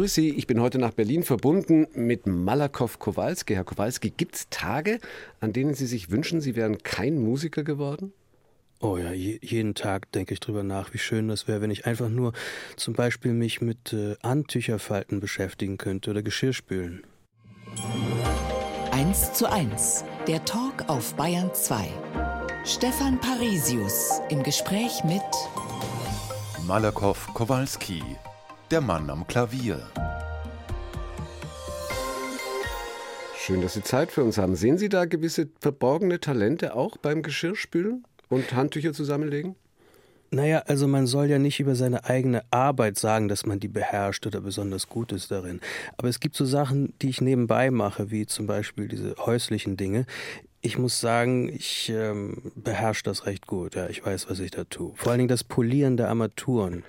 grüße Sie. Ich bin heute nach Berlin verbunden mit Malakow Kowalski. Herr Kowalski, gibt es Tage, an denen Sie sich wünschen, Sie wären kein Musiker geworden? Oh ja, je, jeden Tag denke ich drüber nach, wie schön das wäre, wenn ich einfach nur zum Beispiel mich mit äh, Handtücherfalten beschäftigen könnte oder Geschirrspülen. 1 zu 1, der Talk auf Bayern 2. Stefan Parisius im Gespräch mit Malakow Kowalski, der Mann am Klavier. Schön, dass Sie Zeit für uns haben. Sehen Sie da gewisse verborgene Talente auch beim Geschirrspülen? und Handtücher zusammenlegen? Naja, also man soll ja nicht über seine eigene Arbeit sagen, dass man die beherrscht oder besonders gut ist darin. Aber es gibt so Sachen, die ich nebenbei mache, wie zum Beispiel diese häuslichen Dinge. Ich muss sagen, ich ähm, beherrsche das recht gut. Ja, ich weiß, was ich da tue. Vor allen Dingen das Polieren der Armaturen.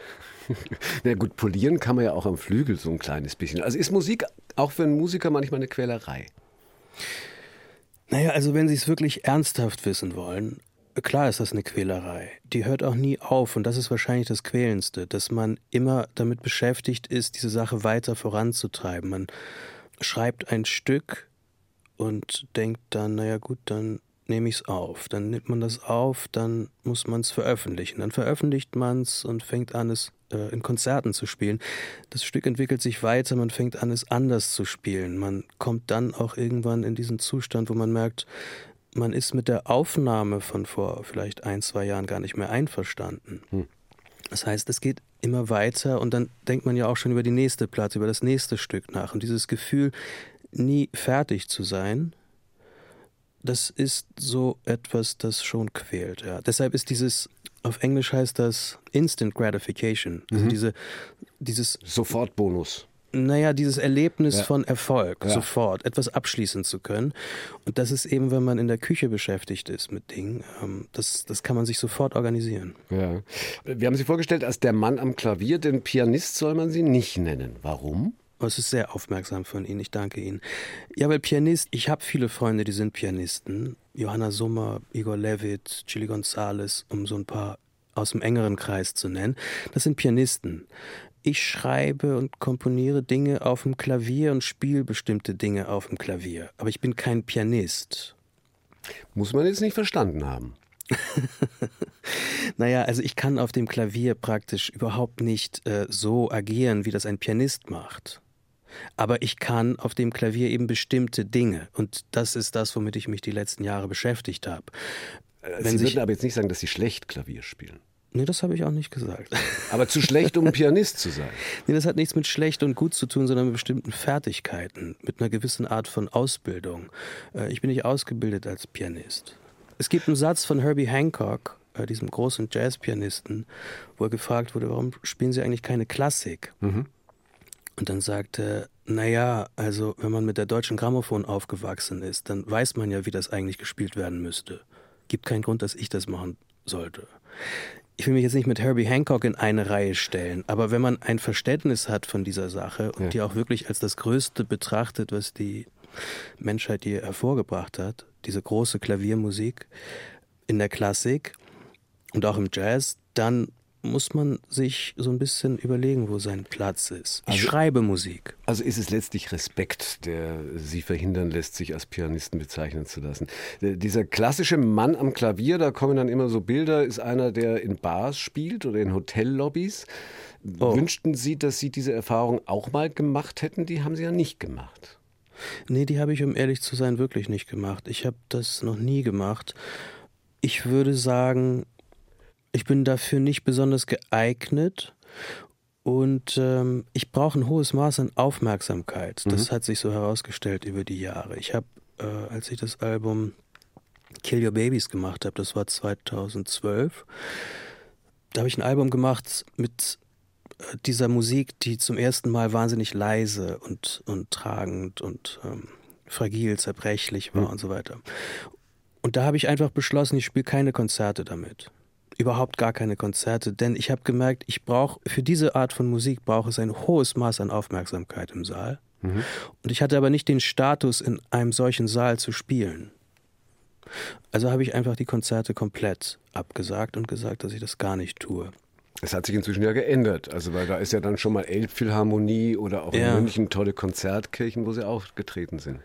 Na gut, polieren kann man ja auch am Flügel so ein kleines bisschen. Also ist Musik auch für einen Musiker manchmal eine Quälerei? Naja, also wenn Sie es wirklich ernsthaft wissen wollen, Klar ist das eine Quälerei. Die hört auch nie auf und das ist wahrscheinlich das Quälendste, dass man immer damit beschäftigt ist, diese Sache weiter voranzutreiben. Man schreibt ein Stück und denkt dann, naja gut, dann nehme ich es auf. Dann nimmt man das auf, dann muss man es veröffentlichen. Dann veröffentlicht man es und fängt an, es in Konzerten zu spielen. Das Stück entwickelt sich weiter, man fängt an, es anders zu spielen. Man kommt dann auch irgendwann in diesen Zustand, wo man merkt, man ist mit der Aufnahme von vor vielleicht ein, zwei Jahren gar nicht mehr einverstanden. Hm. Das heißt, es geht immer weiter und dann denkt man ja auch schon über die nächste Platte, über das nächste Stück nach. Und dieses Gefühl, nie fertig zu sein, das ist so etwas, das schon quält. Ja. Deshalb ist dieses, auf Englisch heißt das Instant Gratification, also mhm. diese, dieses Sofortbonus naja, dieses Erlebnis ja. von Erfolg, ja. sofort etwas abschließen zu können. Und das ist eben, wenn man in der Küche beschäftigt ist mit Dingen, ähm, das, das kann man sich sofort organisieren. Ja. Wir haben Sie vorgestellt als der Mann am Klavier, den Pianist soll man Sie nicht nennen. Warum? Oh, es ist sehr aufmerksam von Ihnen, ich danke Ihnen. Ja, weil Pianist, ich habe viele Freunde, die sind Pianisten. Johanna Summer, Igor Levitt, Chili Gonzalez, um so ein paar aus dem engeren Kreis zu nennen. Das sind Pianisten ich schreibe und komponiere Dinge auf dem Klavier und spiele bestimmte Dinge auf dem Klavier. Aber ich bin kein Pianist. Muss man jetzt nicht verstanden haben. naja, also ich kann auf dem Klavier praktisch überhaupt nicht äh, so agieren, wie das ein Pianist macht. Aber ich kann auf dem Klavier eben bestimmte Dinge. Und das ist das, womit ich mich die letzten Jahre beschäftigt habe. Äh, Sie würden aber jetzt nicht sagen, dass Sie schlecht Klavier spielen. Nee, das habe ich auch nicht gesagt. Aber zu schlecht, um Pianist zu sein. Nee, das hat nichts mit schlecht und gut zu tun, sondern mit bestimmten Fertigkeiten, mit einer gewissen Art von Ausbildung. Äh, ich bin nicht ausgebildet als Pianist. Es gibt einen Satz von Herbie Hancock, äh, diesem großen Jazzpianisten, wo er gefragt wurde, warum spielen Sie eigentlich keine Klassik? Mhm. Und dann sagte er, naja, also wenn man mit der deutschen Grammophon aufgewachsen ist, dann weiß man ja, wie das eigentlich gespielt werden müsste. Gibt keinen Grund, dass ich das machen sollte ich will mich jetzt nicht mit Herbie Hancock in eine Reihe stellen, aber wenn man ein Verständnis hat von dieser Sache und ja. die auch wirklich als das Größte betrachtet, was die Menschheit je hervorgebracht hat, diese große Klaviermusik in der Klassik und auch im Jazz, dann muss man sich so ein bisschen überlegen, wo sein Platz ist. Ich also, schreibe Musik. Also ist es letztlich Respekt, der Sie verhindern lässt, sich als Pianisten bezeichnen zu lassen. Dieser klassische Mann am Klavier, da kommen dann immer so Bilder, ist einer, der in Bars spielt oder in Hotellobbys. Oh. Wünschten Sie, dass Sie diese Erfahrung auch mal gemacht hätten? Die haben Sie ja nicht gemacht. Nee, die habe ich, um ehrlich zu sein, wirklich nicht gemacht. Ich habe das noch nie gemacht. Ich würde sagen, ich bin dafür nicht besonders geeignet und ähm, ich brauche ein hohes Maß an Aufmerksamkeit. Das mhm. hat sich so herausgestellt über die Jahre. Ich habe, äh, als ich das Album Kill Your Babies gemacht habe, das war 2012, da habe ich ein Album gemacht mit äh, dieser Musik, die zum ersten Mal wahnsinnig leise und, und tragend und ähm, fragil, zerbrechlich war mhm. und so weiter. Und da habe ich einfach beschlossen, ich spiele keine Konzerte damit überhaupt gar keine Konzerte, denn ich habe gemerkt, ich brauche für diese Art von Musik brauche es ein hohes Maß an Aufmerksamkeit im Saal. Mhm. Und ich hatte aber nicht den Status, in einem solchen Saal zu spielen. Also habe ich einfach die Konzerte komplett abgesagt und gesagt, dass ich das gar nicht tue. Es hat sich inzwischen ja geändert. Also, weil da ist ja dann schon mal Elbphilharmonie oder auch ja. in München tolle Konzertkirchen, wo sie aufgetreten sind.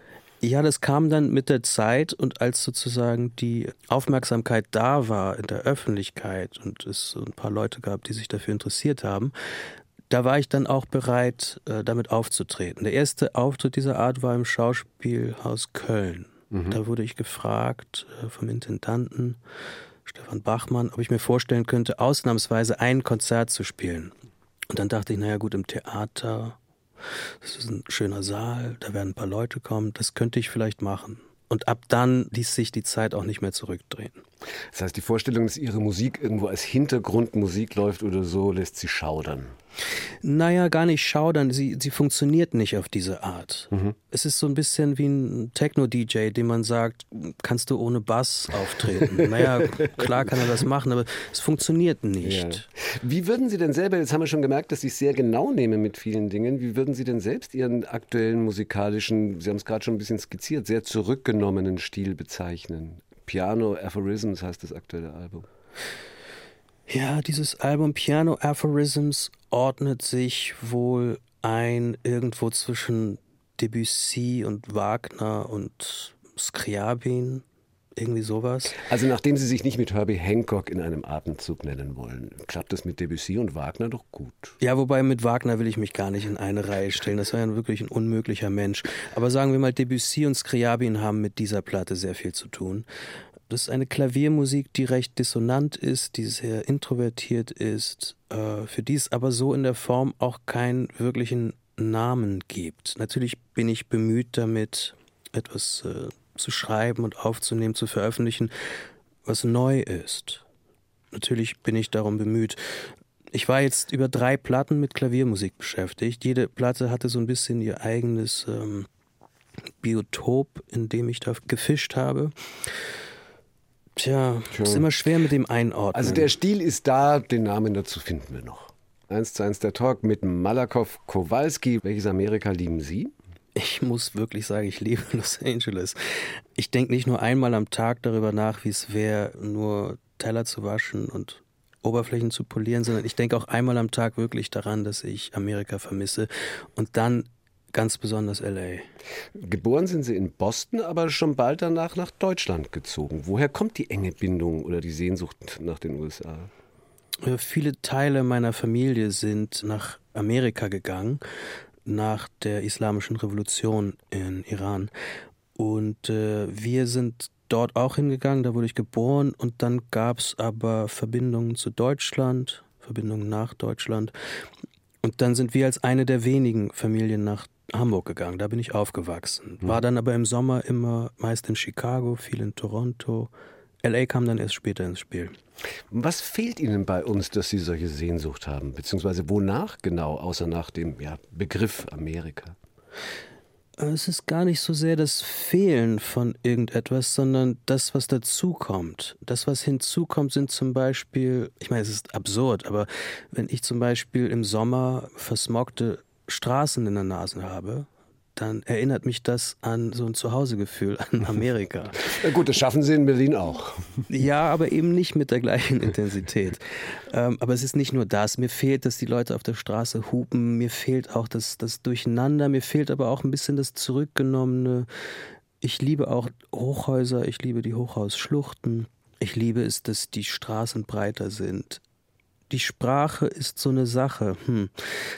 Ja, das kam dann mit der Zeit und als sozusagen die Aufmerksamkeit da war in der Öffentlichkeit und es so ein paar Leute gab, die sich dafür interessiert haben, da war ich dann auch bereit, äh, damit aufzutreten. Der erste Auftritt dieser Art war im Schauspielhaus Köln. Mhm. Da wurde ich gefragt äh, vom Intendanten Stefan Bachmann, ob ich mir vorstellen könnte, ausnahmsweise ein Konzert zu spielen. Und dann dachte ich, naja gut, im Theater, das ist ein schöner Saal, da werden ein paar Leute kommen, das könnte ich vielleicht machen. Und ab dann ließ sich die Zeit auch nicht mehr zurückdrehen. Das heißt, die Vorstellung, dass Ihre Musik irgendwo als Hintergrundmusik läuft oder so, lässt Sie schaudern. Naja, gar nicht schaudern. Sie, sie funktioniert nicht auf diese Art. Mhm. Es ist so ein bisschen wie ein Techno-DJ, dem man sagt, kannst du ohne Bass auftreten? naja, klar kann er das machen, aber es funktioniert nicht. Ja. Wie würden Sie denn selber, jetzt haben wir schon gemerkt, dass ich es sehr genau nehme mit vielen Dingen, wie würden Sie denn selbst Ihren aktuellen musikalischen, Sie haben es gerade schon ein bisschen skizziert, sehr zurückgenommenen Stil bezeichnen? Piano Aphorisms heißt das aktuelle Album. Ja, dieses Album Piano Aphorisms ordnet sich wohl ein irgendwo zwischen Debussy und Wagner und Scriabin. Irgendwie sowas. Also nachdem Sie sich nicht mit Herbie Hancock in einem Atemzug nennen wollen, klappt das mit Debussy und Wagner doch gut. Ja, wobei mit Wagner will ich mich gar nicht in eine Reihe stellen. Das war ja wirklich ein unmöglicher Mensch. Aber sagen wir mal, Debussy und Scriabin haben mit dieser Platte sehr viel zu tun. Das ist eine Klaviermusik, die recht dissonant ist, die sehr introvertiert ist, äh, für die es aber so in der Form auch keinen wirklichen Namen gibt. Natürlich bin ich bemüht damit, etwas äh, zu schreiben und aufzunehmen, zu veröffentlichen, was neu ist. Natürlich bin ich darum bemüht. Ich war jetzt über drei Platten mit Klaviermusik beschäftigt. Jede Platte hatte so ein bisschen ihr eigenes ähm, Biotop, in dem ich da gefischt habe. Tja, Tja, ist immer schwer mit dem Einordnen. Also der Stil ist da, den Namen dazu finden wir noch. Eins zu eins der Talk mit Malakow Kowalski. Welches Amerika lieben Sie? Ich muss wirklich sagen, ich liebe Los Angeles. Ich denke nicht nur einmal am Tag darüber nach, wie es wäre, nur Teller zu waschen und Oberflächen zu polieren, sondern ich denke auch einmal am Tag wirklich daran, dass ich Amerika vermisse. Und dann ganz besonders LA. Geboren sind Sie in Boston, aber schon bald danach nach Deutschland gezogen. Woher kommt die enge Bindung oder die Sehnsucht nach den USA? Viele Teile meiner Familie sind nach Amerika gegangen nach der Islamischen Revolution in Iran. Und äh, wir sind dort auch hingegangen, da wurde ich geboren und dann gab es aber Verbindungen zu Deutschland, Verbindungen nach Deutschland. Und dann sind wir als eine der wenigen Familien nach Hamburg gegangen, da bin ich aufgewachsen. War dann aber im Sommer immer meist in Chicago, viel in Toronto. LA kam dann erst später ins Spiel. Was fehlt Ihnen bei uns, dass Sie solche Sehnsucht haben? Beziehungsweise wonach genau, außer nach dem ja, Begriff Amerika? Es ist gar nicht so sehr das Fehlen von irgendetwas, sondern das, was dazukommt. Das, was hinzukommt, sind zum Beispiel, ich meine, es ist absurd, aber wenn ich zum Beispiel im Sommer versmogte Straßen in der Nase habe, dann erinnert mich das an so ein Zuhausegefühl an Amerika. Ja gut, das schaffen Sie in Berlin auch. Ja, aber eben nicht mit der gleichen Intensität. ähm, aber es ist nicht nur das. Mir fehlt, dass die Leute auf der Straße hupen. Mir fehlt auch das, das Durcheinander. Mir fehlt aber auch ein bisschen das Zurückgenommene. Ich liebe auch Hochhäuser. Ich liebe die Hochhausschluchten. Ich liebe es, dass die Straßen breiter sind die Sprache ist so eine Sache. Hm.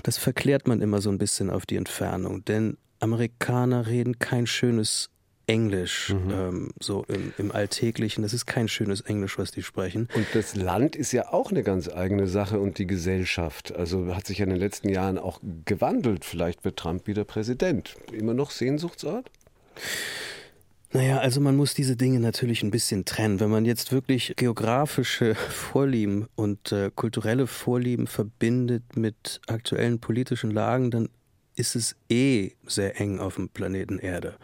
Das verklärt man immer so ein bisschen auf die Entfernung, denn Amerikaner reden kein schönes Englisch, mhm. ähm, so im, im, Alltäglichen. Das ist kein schönes Englisch, was die sprechen. Und das Land ist ja auch eine ganz eigene Sache und die Gesellschaft. Also hat sich ja in den letzten Jahren auch gewandelt. Vielleicht wird Trump wieder Präsident. Immer noch Sehnsuchtsort? Naja, also man muss diese Dinge natürlich ein bisschen trennen. Wenn man jetzt wirklich geografische Vorlieben und äh, kulturelle Vorlieben verbindet mit aktuellen politischen Lagen, dann ist es eh sehr eng auf dem Planeten Erde.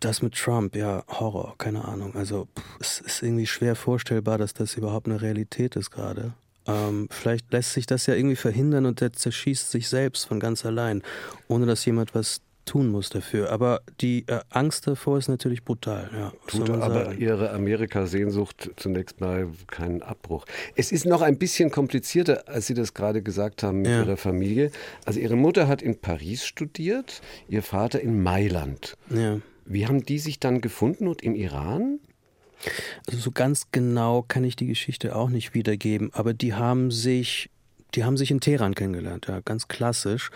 Das mit Trump, ja, Horror, keine Ahnung. Also pff, es ist irgendwie schwer vorstellbar, dass das überhaupt eine Realität ist gerade. Ähm, vielleicht lässt sich das ja irgendwie verhindern und der zerschießt sich selbst von ganz allein, ohne dass jemand was tun muss dafür. Aber die äh, Angst davor ist natürlich brutal. Ja, Tut aber sagen. Ihre Amerika-Sehnsucht zunächst mal keinen Abbruch. Es ist noch ein bisschen komplizierter, als Sie das gerade gesagt haben mit ja. Ihrer Familie. Also Ihre Mutter hat in Paris studiert, Ihr Vater in Mailand. Ja. Wie haben die sich dann gefunden und im Iran? Also so ganz genau kann ich die Geschichte auch nicht wiedergeben, aber die haben sich, die haben sich in Teheran kennengelernt, ja, ganz klassisch.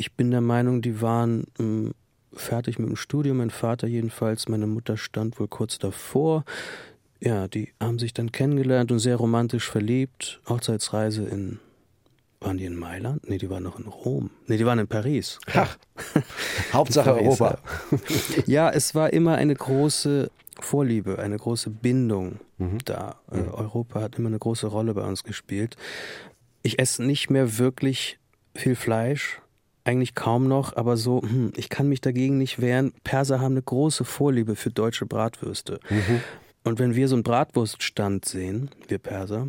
Ich bin der Meinung, die waren ähm, fertig mit dem Studium, mein Vater jedenfalls, meine Mutter stand wohl kurz davor. Ja, die haben sich dann kennengelernt und sehr romantisch verliebt. Hochzeitsreise in waren die in Mailand? Nee, die waren noch in Rom. Nee, die waren in Paris. Ach, Hauptsache Europa. ja, es war immer eine große Vorliebe, eine große Bindung mhm. da. Äh, mhm. Europa hat immer eine große Rolle bei uns gespielt. Ich esse nicht mehr wirklich viel Fleisch, eigentlich kaum noch, aber so, hm, ich kann mich dagegen nicht wehren. Perser haben eine große Vorliebe für deutsche Bratwürste. Mhm. Und wenn wir so einen Bratwurststand sehen, wir Perser,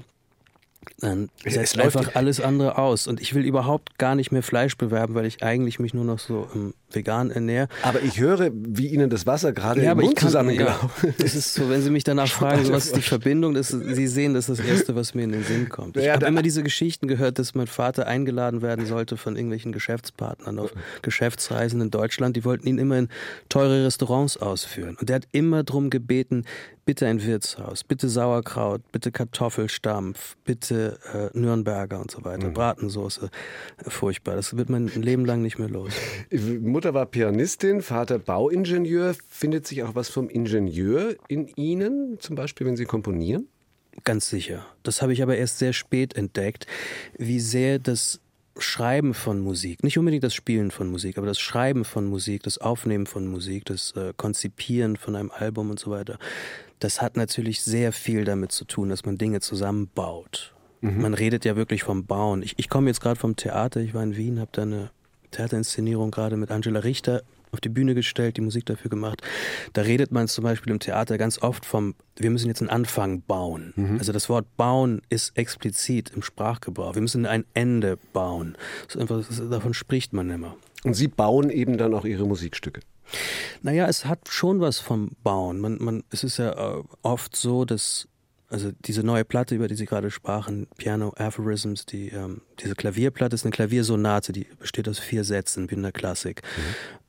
dann setzt einfach alles andere aus. Und ich will überhaupt gar nicht mehr Fleisch bewerben, weil ich eigentlich mich nur noch so ähm, vegan ernähre. Aber ich höre, wie Ihnen das Wasser gerade ja, im Mund zusammengelaufen ja, Das ist so, wenn Sie mich danach fragen, was ist die Verbindung, das ist, Sie sehen, das ist das Erste, was mir in den Sinn kommt. Ich ja, habe immer diese Geschichten gehört, dass mein Vater eingeladen werden sollte von irgendwelchen Geschäftspartnern auf Geschäftsreisen in Deutschland. Die wollten ihn immer in teure Restaurants ausführen. Und der hat immer darum gebeten, bitte ein Wirtshaus, bitte Sauerkraut, bitte Kartoffelstampf, bitte äh, Nürnberger und so weiter, mhm. Bratensoße. Furchtbar, das wird man ein Leben lang nicht mehr los. Mutter war Pianistin, Vater Bauingenieur. Findet sich auch was vom Ingenieur in Ihnen, zum Beispiel, wenn Sie komponieren? Ganz sicher. Das habe ich aber erst sehr spät entdeckt, wie sehr das Schreiben von Musik, nicht unbedingt das Spielen von Musik, aber das Schreiben von Musik, das Aufnehmen von Musik, das äh, Konzipieren von einem Album und so weiter, das hat natürlich sehr viel damit zu tun, dass man Dinge zusammenbaut. Mhm. Man redet ja wirklich vom Bauen. Ich, ich komme jetzt gerade vom Theater, ich war in Wien, habe da eine Theaterinszenierung gerade mit Angela Richter auf die Bühne gestellt, die Musik dafür gemacht. Da redet man zum Beispiel im Theater ganz oft vom, wir müssen jetzt einen Anfang bauen. Mhm. Also das Wort bauen ist explizit im Sprachgebrauch. Wir müssen ein Ende bauen. Einfach, davon spricht man immer. Und Sie bauen eben dann auch Ihre Musikstücke? Naja, es hat schon was vom Bauen. Man, man, es ist ja äh, oft so, dass also diese neue Platte, über die Sie gerade sprachen, Piano Aphorisms, die, ähm, diese Klavierplatte ist eine Klaviersonate, die besteht aus vier Sätzen wie in der Klassik.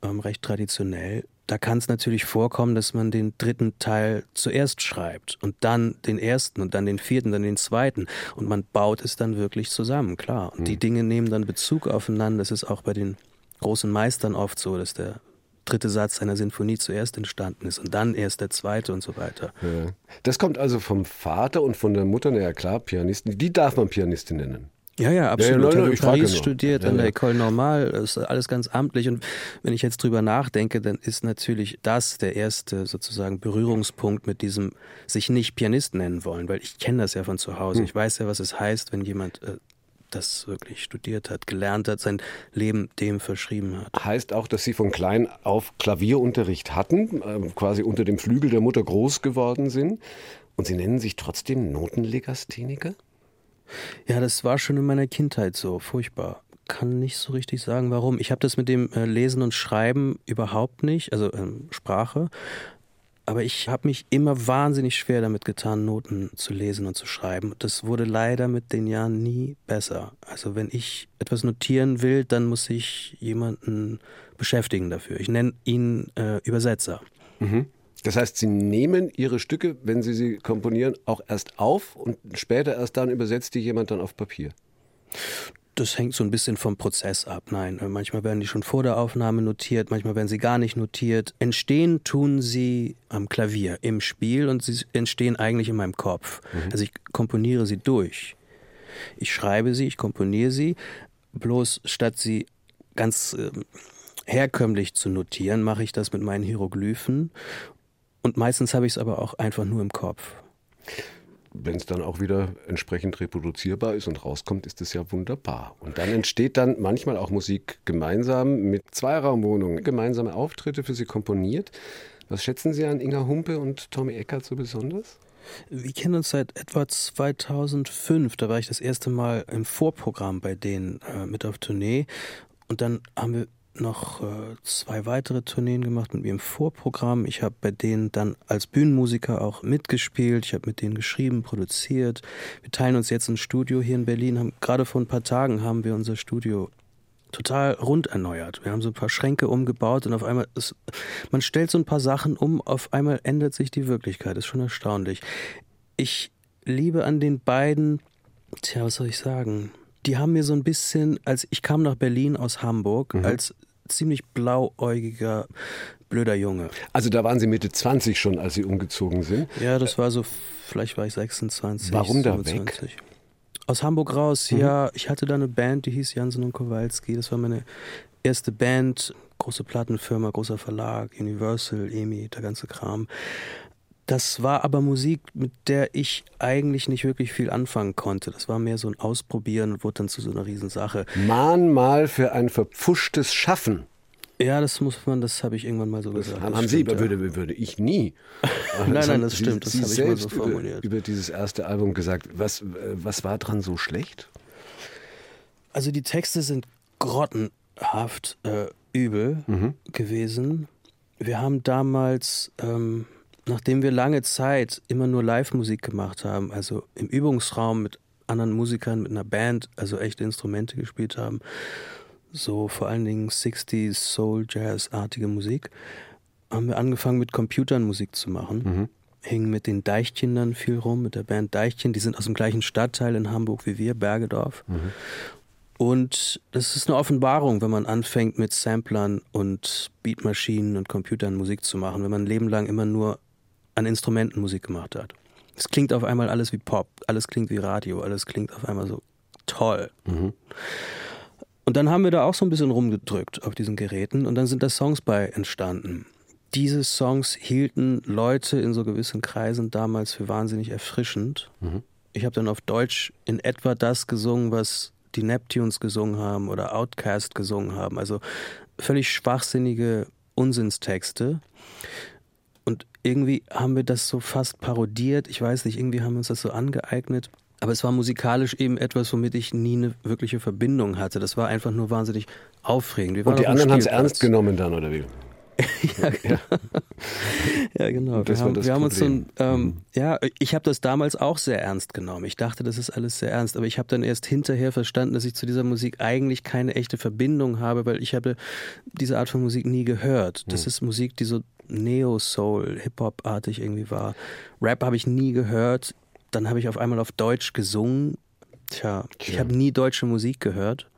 Mhm. Ähm, recht traditionell. Da kann es natürlich vorkommen, dass man den dritten Teil zuerst schreibt und dann den ersten und dann den vierten, dann den zweiten. Und man baut es dann wirklich zusammen, klar. Und mhm. die Dinge nehmen dann Bezug aufeinander. Das ist auch bei den großen Meistern oft so, dass der dritte Satz einer Sinfonie zuerst entstanden ist und dann erst der zweite und so weiter. Ja. Das kommt also vom Vater und von der Mutter, naja klar, Pianisten, die darf man Pianistin nennen. Ja, ja, absolut. Ja, ja, ich habe in Paris studiert, ja, an der École Normale, das ist alles ganz amtlich. Und wenn ich jetzt drüber nachdenke, dann ist natürlich das der erste sozusagen Berührungspunkt mit diesem sich nicht Pianist nennen wollen, weil ich kenne das ja von zu Hause. Hm. Ich weiß ja, was es heißt, wenn jemand äh, das wirklich studiert hat, gelernt hat, sein Leben dem verschrieben hat. Heißt auch, dass Sie von klein auf Klavierunterricht hatten, äh, quasi unter dem Flügel der Mutter groß geworden sind und Sie nennen sich trotzdem Notenlegastheniker? Ja, das war schon in meiner Kindheit so, furchtbar. Kann nicht so richtig sagen, warum. Ich habe das mit dem äh, Lesen und Schreiben überhaupt nicht, also ähm, Sprache. Aber ich habe mich immer wahnsinnig schwer damit getan, Noten zu lesen und zu schreiben. Das wurde leider mit den Jahren nie besser. Also wenn ich etwas notieren will, dann muss ich jemanden beschäftigen dafür. Ich nenne ihn äh, Übersetzer. Mhm. Das heißt, Sie nehmen Ihre Stücke, wenn Sie sie komponieren, auch erst auf und später erst dann übersetzt die jemand dann auf Papier? Das hängt so ein bisschen vom Prozess ab. Nein, äh, manchmal werden die schon vor der Aufnahme notiert, manchmal werden sie gar nicht notiert. Entstehen tun sie am Klavier, im Spiel und sie entstehen eigentlich in meinem Kopf. Mhm. Also ich komponiere sie durch. Ich schreibe sie, ich komponiere sie, bloß statt sie ganz äh, herkömmlich zu notieren, mache ich das mit meinen Hieroglyphen und meistens habe ich es aber auch einfach nur im Kopf wenn es dann auch wieder entsprechend reproduzierbar ist und rauskommt, ist es ja wunderbar. Und dann entsteht dann manchmal auch Musik gemeinsam mit Zweiraumwohnungen, gemeinsame Auftritte für sie komponiert. Was schätzen Sie an Inga Humpe und Tommy Eckert so besonders? Wir kennen uns seit etwa 2005. Da war ich das erste Mal im Vorprogramm bei denen äh, mit auf Tournee. Und dann haben wir noch äh, zwei weitere Tourneen gemacht mit mir im Vorprogramm. Ich habe bei denen dann als Bühnenmusiker auch mitgespielt. Ich habe mit denen geschrieben, produziert. Wir teilen uns jetzt ein Studio hier in Berlin. Haben, gerade vor ein paar Tagen haben wir unser Studio total rund erneuert. Wir haben so ein paar Schränke umgebaut und auf einmal, ist, man stellt so ein paar Sachen um, auf einmal ändert sich die Wirklichkeit. Ist schon erstaunlich. Ich liebe an den beiden, tja, was soll ich sagen? Die haben mir so ein bisschen, als ich kam nach Berlin aus Hamburg, mhm. als ziemlich blauäugiger, blöder Junge. Also da waren Sie Mitte 20 schon, als Sie umgezogen sind? Ja, das war so, vielleicht war ich 26. Warum da 27. weg? Aus Hamburg raus, mhm. ja. Ich hatte da eine Band, die hieß Jansen und Kowalski. Das war meine erste Band, große Plattenfirma, großer Verlag, Universal, EMI, der ganze Kram. Das war aber Musik, mit der ich eigentlich nicht wirklich viel anfangen konnte. Das war mehr so ein Ausprobieren und wurde dann zu so einer Riesensache. Mahnmal für ein verpfuschtes Schaffen. Ja, das muss man, das habe ich irgendwann mal so gesagt. Das haben Sie, stimmt, würde, ja. würde ich nie. nein, nein, das stimmt, das habe ich mal so formuliert. Über, über dieses erste Album gesagt. Was, was war dran so schlecht? Also die Texte sind grottenhaft äh, übel mhm. gewesen. Wir haben damals ähm, nachdem wir lange Zeit immer nur Live-Musik gemacht haben, also im Übungsraum mit anderen Musikern, mit einer Band, also echte Instrumente gespielt haben, so vor allen Dingen 60s, Soul, Jazz-artige Musik, haben wir angefangen mit Computern Musik zu machen. Mhm. Hingen mit den Deichkindern viel rum, mit der Band Deichchen. Die sind aus dem gleichen Stadtteil in Hamburg wie wir, Bergedorf. Mhm. Und das ist eine Offenbarung, wenn man anfängt mit Samplern und Beatmaschinen und Computern Musik zu machen, wenn man ein Leben lang immer nur an Instrumenten Musik gemacht hat. Es klingt auf einmal alles wie Pop, alles klingt wie Radio, alles klingt auf einmal so toll. Mhm. Und dann haben wir da auch so ein bisschen rumgedrückt auf diesen Geräten und dann sind da Songs bei entstanden. Diese Songs hielten Leute in so gewissen Kreisen damals für wahnsinnig erfrischend. Mhm. Ich habe dann auf Deutsch in etwa das gesungen, was die Neptunes gesungen haben oder Outcast gesungen haben. Also völlig schwachsinnige Unsinnstexte. Irgendwie haben wir das so fast parodiert. Ich weiß nicht, irgendwie haben wir uns das so angeeignet. Aber es war musikalisch eben etwas, womit ich nie eine wirkliche Verbindung hatte. Das war einfach nur wahnsinnig aufregend. Und die anderen haben es ernst genommen dann, oder wie? ja, genau. ja, genau. Wir haben, wir haben, uns so ein, ähm, mhm. ja, ich habe das damals auch sehr ernst genommen. Ich dachte, das ist alles sehr ernst, aber ich habe dann erst hinterher verstanden, dass ich zu dieser Musik eigentlich keine echte Verbindung habe, weil ich habe diese Art von Musik nie gehört. Das mhm. ist Musik, die so Neo-Soul, Hip-Hop-artig irgendwie war. Rap habe ich nie gehört. Dann habe ich auf einmal auf Deutsch gesungen. Tja, ich habe nie deutsche Musik gehört.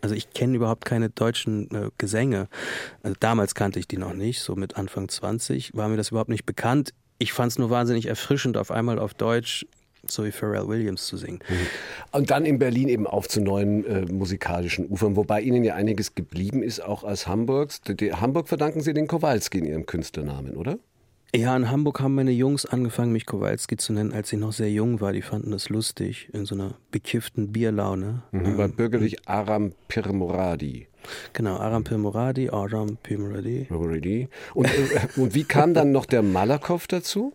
Also ich kenne überhaupt keine deutschen äh, Gesänge. Also damals kannte ich die noch nicht, so mit Anfang 20 war mir das überhaupt nicht bekannt. Ich fand es nur wahnsinnig erfrischend, auf einmal auf Deutsch so wie Pharrell Williams zu singen. Mhm. Und dann in Berlin eben auf zu neuen äh, musikalischen Ufern, wobei Ihnen ja einiges geblieben ist, auch als Hamburgs. Die, Hamburg verdanken Sie den Kowalski in Ihrem Künstlernamen, oder? Ja, in Hamburg haben meine Jungs angefangen, mich Kowalski zu nennen, als ich noch sehr jung war. Die fanden das lustig, in so einer bekifften Bierlaune. Mhm, war ähm, bürgerlich Aram Pirmoradi. Genau, Aram Pirmoradi, Aram Pirmoradi. Und, äh, und wie kam dann noch der Malakow dazu?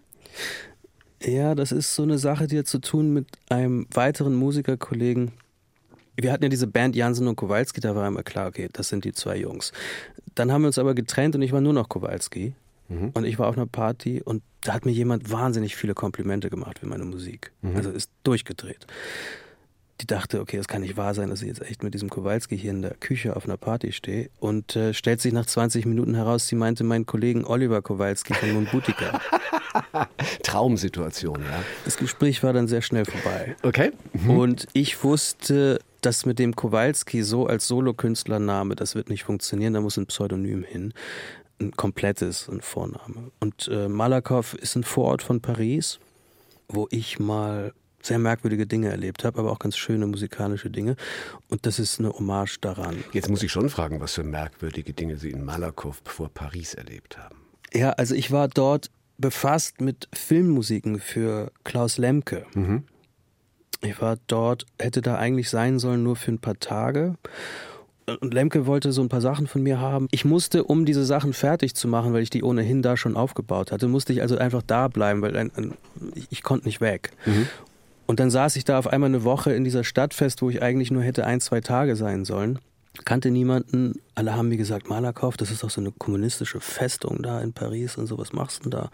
Ja, das ist so eine Sache, die hat zu tun mit einem weiteren Musikerkollegen. Wir hatten ja diese Band Jansen und Kowalski, da war immer klar, okay, das sind die zwei Jungs. Dann haben wir uns aber getrennt und ich war nur noch Kowalski. Mhm. Und ich war auf einer Party und da hat mir jemand wahnsinnig viele Komplimente gemacht für meine Musik. Mhm. Also ist durchgedreht. Die dachte, okay, das kann nicht wahr sein, dass ich jetzt echt mit diesem Kowalski hier in der Küche auf einer Party stehe. Und äh, stellt sich nach 20 Minuten heraus, sie meinte meinen Kollegen Oliver Kowalski von Mumbutika. Traumsituation, ja. Das Gespräch war dann sehr schnell vorbei. Okay. Mhm. Und ich wusste, dass mit dem Kowalski so als Solokünstlername, das wird nicht funktionieren, da muss ein Pseudonym hin. Ein komplettes, ein Vorname. Und äh, Malakoff ist ein Vorort von Paris, wo ich mal sehr merkwürdige Dinge erlebt habe, aber auch ganz schöne musikalische Dinge. Und das ist eine Hommage daran. Jetzt muss ich schon fragen, was für merkwürdige Dinge Sie in Malakoff vor Paris erlebt haben. Ja, also ich war dort befasst mit Filmmusiken für Klaus Lemke. Mhm. Ich war dort, hätte da eigentlich sein sollen nur für ein paar Tage. Und Lemke wollte so ein paar Sachen von mir haben. Ich musste, um diese Sachen fertig zu machen, weil ich die ohnehin da schon aufgebaut hatte, musste ich also einfach da bleiben, weil ein, ein, ich, ich, konnte nicht weg. Mhm. Und dann saß ich da auf einmal eine Woche in dieser Stadt fest, wo ich eigentlich nur hätte ein, zwei Tage sein sollen. Kannte niemanden. Alle haben mir gesagt, Malakoff, das ist doch so eine kommunistische Festung da in Paris und so, was machst du denn da?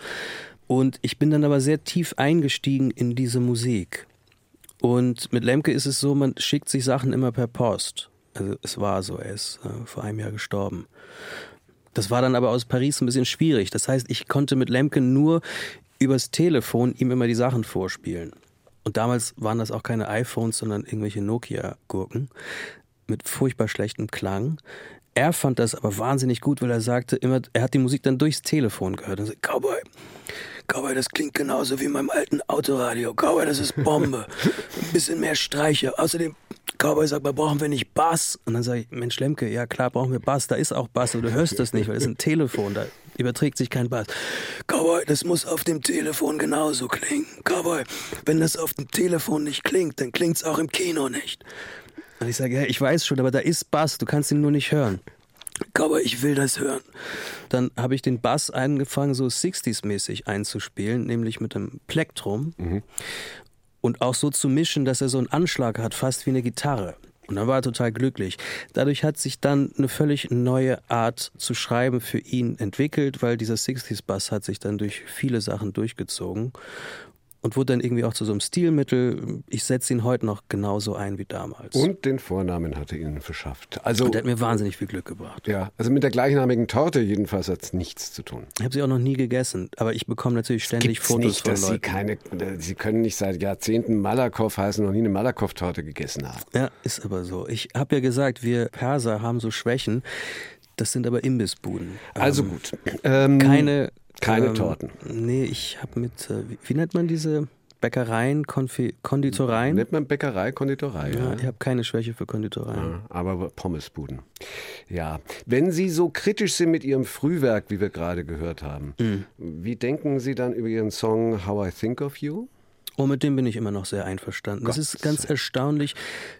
Und ich bin dann aber sehr tief eingestiegen in diese Musik. Und mit Lemke ist es so, man schickt sich Sachen immer per Post. Also es war so, er ist äh, vor einem Jahr gestorben. Das war dann aber aus Paris ein bisschen schwierig. Das heißt, ich konnte mit Lemke nur übers Telefon ihm immer die Sachen vorspielen. Und damals waren das auch keine iPhones, sondern irgendwelche Nokia-Gurken mit furchtbar schlechtem Klang. Er fand das aber wahnsinnig gut, weil er sagte immer, er hat die Musik dann durchs Telefon gehört und sagte, Cowboy, Cowboy, das klingt genauso wie in meinem alten Autoradio. Cowboy, das ist Bombe. Ein bisschen mehr Streicher. Außerdem, Cowboy sagt brauchen wir nicht Bass? Und dann sage ich, Mensch Lemke, ja klar brauchen wir Bass. Da ist auch Bass, aber du hörst das nicht, weil das ist ein Telefon. Da überträgt sich kein Bass. Cowboy, das muss auf dem Telefon genauso klingen. Cowboy, wenn das auf dem Telefon nicht klingt, dann klingt es auch im Kino nicht. Und ich sage, ja, ich weiß schon, aber da ist Bass, du kannst ihn nur nicht hören. Aber ich will das hören. Dann habe ich den Bass angefangen, so 60s-mäßig einzuspielen, nämlich mit einem Plektrum. Mhm. Und auch so zu mischen, dass er so einen Anschlag hat, fast wie eine Gitarre. Und dann war er total glücklich. Dadurch hat sich dann eine völlig neue Art zu schreiben für ihn entwickelt, weil dieser 60s-Bass hat sich dann durch viele Sachen durchgezogen und wurde dann irgendwie auch zu so einem Stilmittel. Ich setze ihn heute noch genauso ein wie damals. Und den Vornamen hat er Ihnen verschafft. Also, und der hat mir wahnsinnig viel Glück gebracht. Ja, also mit der gleichnamigen Torte jedenfalls hat es nichts zu tun. Ich habe sie auch noch nie gegessen, aber ich bekomme natürlich ständig Fotos nicht, von dass Leuten. Sie, keine, sie können nicht seit Jahrzehnten Malakoff heißen und noch nie eine Malakoff-Torte gegessen haben. Ja, ist aber so. Ich habe ja gesagt, wir Perser haben so Schwächen. Das sind aber Imbissbuden. Also ähm, gut. Ähm, keine keine ähm, Torten. Nee, ich habe mit, äh, wie, wie, nennt man diese Bäckereien, Konfi Konditoreien? Nennt man Bäckerei, Konditorei. Ja, ja. ich habe keine Schwäche für Konditoreien. Ja, aber Pommesbuden. Ja. Wenn Sie so kritisch sind mit Ihrem Frühwerk, wie wir gerade gehört haben, mhm. wie denken Sie dann über Ihren Song How I Think of You? Oh, mit dem bin ich immer noch sehr einverstanden. Gott. Das ist ganz erstaunlich,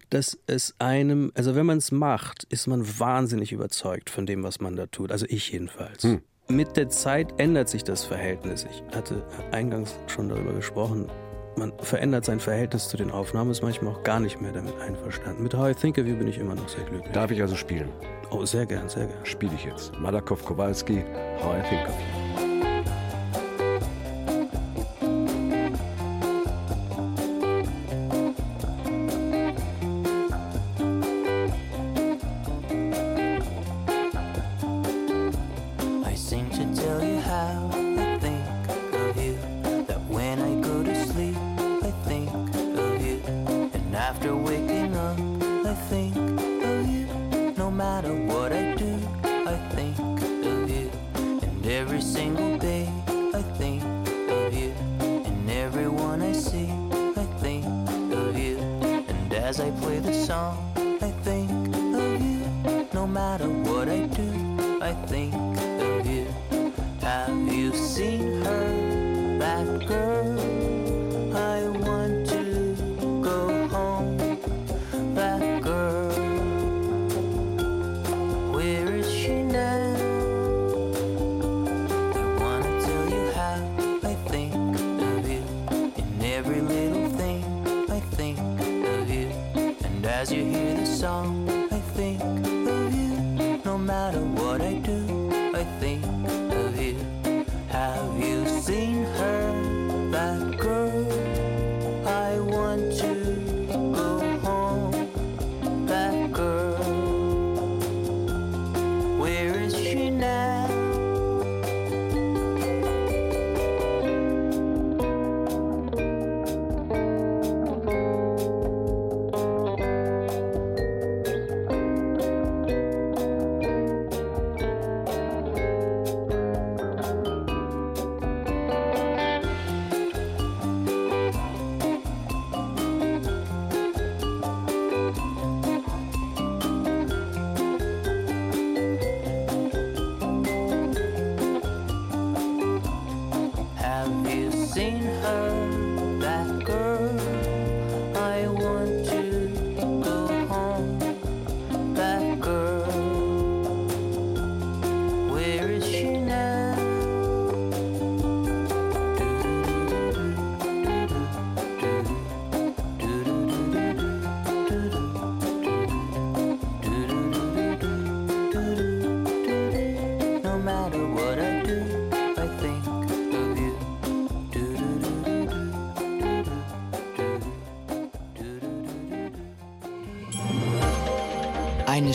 dass es einem, also wenn man es macht, ist man wahnsinnig überzeugt von dem, was man da tut. Also ich jedenfalls. Hm. Mit der Zeit ändert sich das Verhältnis. Ich hatte eingangs schon darüber gesprochen. Man verändert sein Verhältnis zu den Aufnahmen, ist manchmal auch gar nicht mehr damit einverstanden. Mit How I Think of You bin ich immer noch sehr glücklich. Darf ich also spielen? Oh, sehr gern, sehr gern. Spiele ich jetzt. Malakow Kowalski, How I Think of You.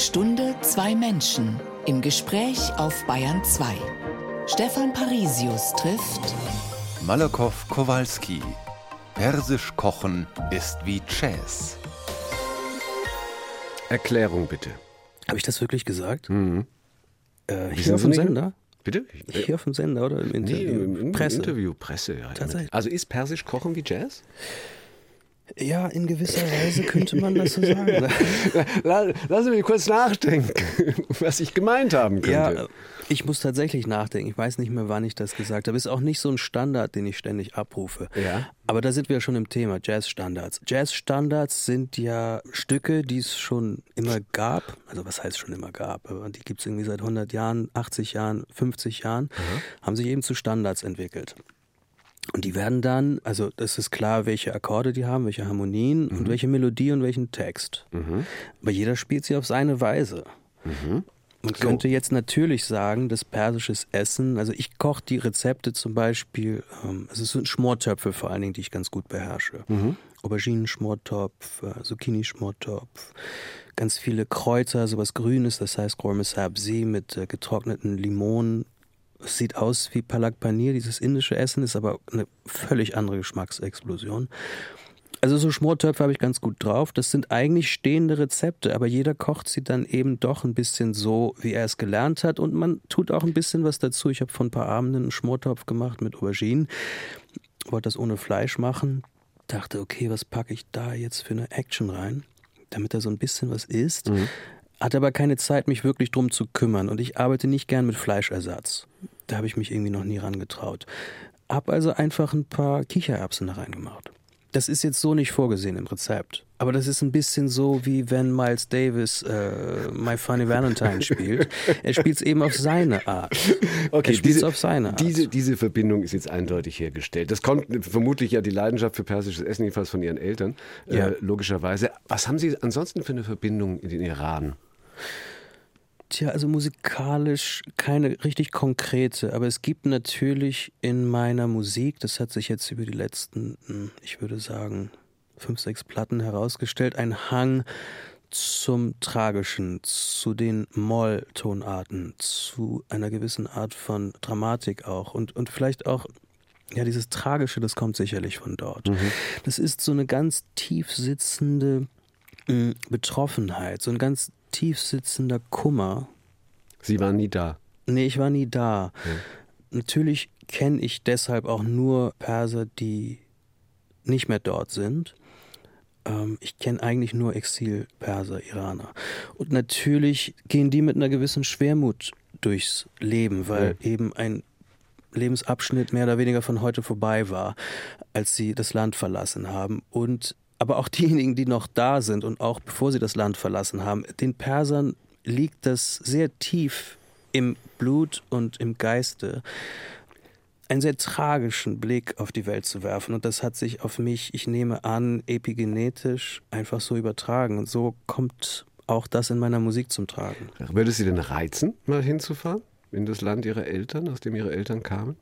Stunde, zwei Menschen im Gespräch auf Bayern 2. Stefan Parisius trifft Malakow Kowalski. Persisch kochen ist wie Jazz. Erklärung bitte. Habe ich das wirklich gesagt? Mhm. Äh, hier auf dem? Sender? Bitte? Hier auf dem Sender oder im Nee, Interview? im, im Presse. Interview, Presse, ja. Tatsächlich. Also ist Persisch kochen wie Jazz? Ja, in gewisser Weise könnte man das so sagen. La- Lassen Sie mich kurz nachdenken, was ich gemeint haben könnte. Ja, ich muss tatsächlich nachdenken. Ich weiß nicht mehr, wann ich das gesagt habe. Ist auch nicht so ein Standard, den ich ständig abrufe. Ja. Aber da sind wir schon im Thema Jazzstandards. Jazzstandards sind ja Stücke, die es schon immer gab. Also was heißt schon immer gab? Die gibt es irgendwie seit 100 Jahren, 80 Jahren, 50 Jahren. Haben sich eben zu Standards entwickelt. Und die werden dann, also das ist klar, welche Akkorde die haben, welche Harmonien und welche Melodie und welchen Text. Aber jeder spielt sie auf seine Weise. Man könnte jetzt natürlich sagen, dass persisches Essen, also ich koche die Rezepte zum Beispiel, ähm, also es sind Schmortöpfe vor allen Dingen, die ich ganz gut beherrsche. Auberginen-Schmortopf, äh, Zucchini-Schmortopf, ganz viele Kräuter, sowas Grünes, das heißt Gourmet Sabzi mit äh, getrockneten Limonen. Es sieht aus wie Palak Paneer, dieses indische Essen, ist aber eine völlig andere Geschmacksexplosion. Also so Schmortöpfe habe ich ganz gut drauf. Das sind eigentlich stehende Rezepte, aber jeder kocht sie dann eben doch ein bisschen so, wie er es gelernt hat. Und man tut auch ein bisschen was dazu. Ich habe vor ein paar Abenden einen Schmortopf gemacht mit Auberginen. Wollte das ohne Fleisch machen. Dachte, okay, was packe ich da jetzt für eine Action rein, damit er so ein bisschen was isst. Hatte aber keine Zeit, mich wirklich drum zu kümmern. Und ich arbeite nicht gern mit Fleischersatz. Da habe ich mich irgendwie noch nie rangetraut. Hab also einfach ein paar Kichererbsen da reingemacht. Das ist jetzt so nicht vorgesehen im Rezept. Aber das ist ein bisschen so, wie wenn Miles Davis äh, My Funny Valentine spielt. Er spielt es eben auf seine Art. er spielt es auf seine Art. Diese, diese Verbindung ist jetzt eindeutig hergestellt. Das kommt vermutlich ja die Leidenschaft für persisches Essen, jedenfalls von Ihren Eltern, Ja. äh, logischerweise. Was haben Sie ansonsten für eine Verbindung in den Iran? Tja, also musikalisch keine richtig konkrete, aber es gibt natürlich in meiner Musik, das hat sich jetzt über die letzten, hm, ich würde sagen, fünf, sechs Platten herausgestellt, ein Hang zum Tragischen, zu den Molltonarten, zu einer gewissen Art von Dramatik auch und, und vielleicht auch ja, dieses Tragische, das kommt sicherlich von dort. Das ist so eine ganz tief sitzende mh, Betroffenheit, so ein ganz tief sitzender Kummer. Sie waren nie da. Nee, ich war nie da. Natürlich kenne ich deshalb auch nur Perser, die nicht mehr dort sind. Ähm, ich kenne eigentlich nur Exil-Perser, Iraner. Und natürlich gehen die mit einer gewissen Schwermut durchs Leben, weil eben ein Lebensabschnitt mehr oder weniger von heute vorbei war, als sie das Land verlassen haben. Und aber auch diejenigen, die noch da sind und auch bevor sie das Land verlassen haben, den Persern liegt das sehr tief im Blut und im Geiste, einen sehr tragischen Blick auf die Welt zu werfen. Und das hat sich auf mich, ich nehme an, epigenetisch einfach so übertragen. Und so kommt auch das in meiner Musik zum Tragen. Würde Sie denn reizen, mal hinzufahren? In das Land Ihrer Eltern, aus dem Ihre Eltern kamen?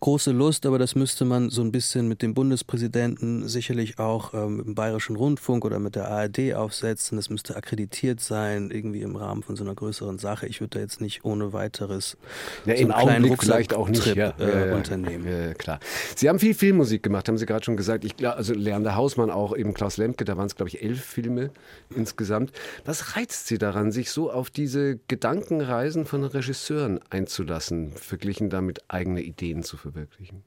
Große Lust, aber das müsste man so ein bisschen mit dem Bundespräsidenten sicherlich auch ähm, dem Bayerischen Rundfunk oder mit der ARD aufsetzen. Das müsste akkreditiert sein, irgendwie im Rahmen von so einer größeren Sache. Ich würde da jetzt nicht ohne weiteres Ja, so im einen kleinen Augenblick vielleicht auch nicht. Rucksacktrip, Ja, äh, ja, unternehmen. Ja, klar. Sie haben viel Filmmusik gemacht, haben Sie gerade schon gesagt. Ich also Leander Hausmann auch, eben Klaus Lemke, da waren es, glaube ich, elf Filme insgesamt. Was reizt Sie daran, sich so auf diese Gedankenreisen von Regisseuren einzulassen, verglichen damit eigene Ideen zu verwirklichen?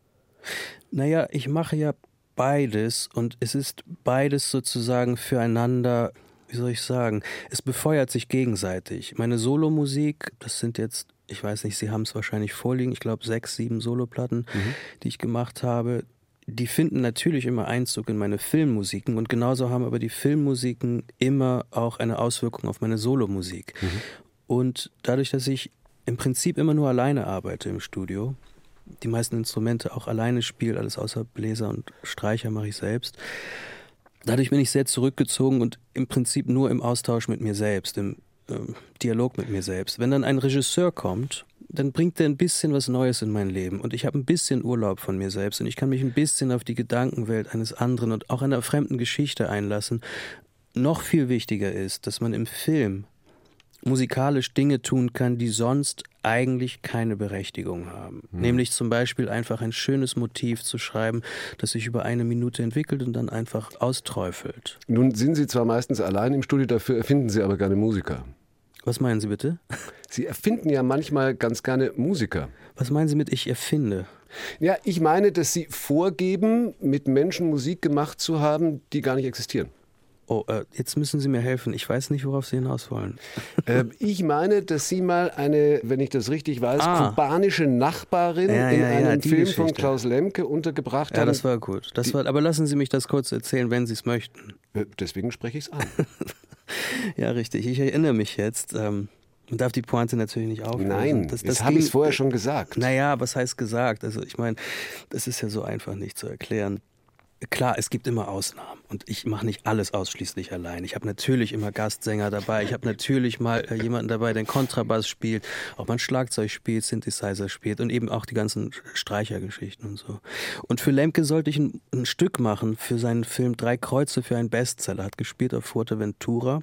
Naja, ich mache ja beides und es ist beides sozusagen füreinander, wie soll ich sagen, es befeuert sich gegenseitig. Meine Solomusik, das sind jetzt, ich weiß nicht, Sie haben es wahrscheinlich vorliegen, ich glaube sechs, sieben Soloplatten, die ich gemacht habe. Die finden natürlich immer Einzug in meine Filmmusiken und genauso haben aber die Filmmusiken immer auch eine Auswirkung auf meine Solomusik. Und dadurch, dass ich im Prinzip immer nur alleine arbeite im Studio, die meisten Instrumente auch alleine spiele, alles außer Bläser und Streicher mache ich selbst. Dadurch bin ich sehr zurückgezogen und im Prinzip nur im Austausch mit mir selbst, im ähm, Dialog mit mir selbst. Wenn dann ein Regisseur kommt, dann bringt er ein bisschen was Neues in mein Leben und ich habe ein bisschen Urlaub von mir selbst und ich kann mich ein bisschen auf die Gedankenwelt eines anderen und auch einer fremden Geschichte einlassen. Noch viel wichtiger ist, dass man im Film musikalisch Dinge tun kann, die sonst eigentlich keine Berechtigung haben. Hm. Nämlich zum Beispiel einfach ein schönes Motiv zu schreiben, das sich über eine Minute entwickelt und dann einfach austräufelt. Nun sind Sie zwar meistens allein im Studio, dafür erfinden Sie aber gerne Musiker. Was meinen Sie bitte? Sie erfinden ja manchmal ganz gerne Musiker. Was meinen Sie mit ich erfinde? Ja, ich meine, dass Sie vorgeben, mit Menschen Musik gemacht zu haben, die gar nicht existieren. Oh, äh, jetzt müssen Sie mir helfen. Ich weiß nicht, worauf Sie hinaus wollen. Äh, ich meine, dass Sie mal eine, wenn ich das richtig weiß, ah. kubanische Nachbarin ja, in ja, einem ja, Film Geschichte. von Klaus Lemke untergebracht haben. Ja, das war gut. Das war, aber lassen Sie mich das kurz erzählen, wenn Sie es möchten. Äh, deswegen spreche ich es an. ja, richtig. Ich erinnere mich jetzt. Ähm, man darf die Pointe natürlich nicht auflösen. Nein, das, das, das habe ich vorher schon gesagt. Naja, was heißt gesagt? Also ich meine, das ist ja so einfach nicht zu erklären. Klar, es gibt immer Ausnahmen und ich mache nicht alles ausschließlich allein. Ich habe natürlich immer Gastsänger dabei. Ich habe natürlich mal äh, jemanden dabei, der Kontrabass spielt, auch mal ein Schlagzeug spielt, Synthesizer spielt und eben auch die ganzen Streichergeschichten und so. Und für Lemke sollte ich ein, ein Stück machen für seinen Film Drei Kreuze für einen Bestseller. Hat gespielt auf Fuerteventura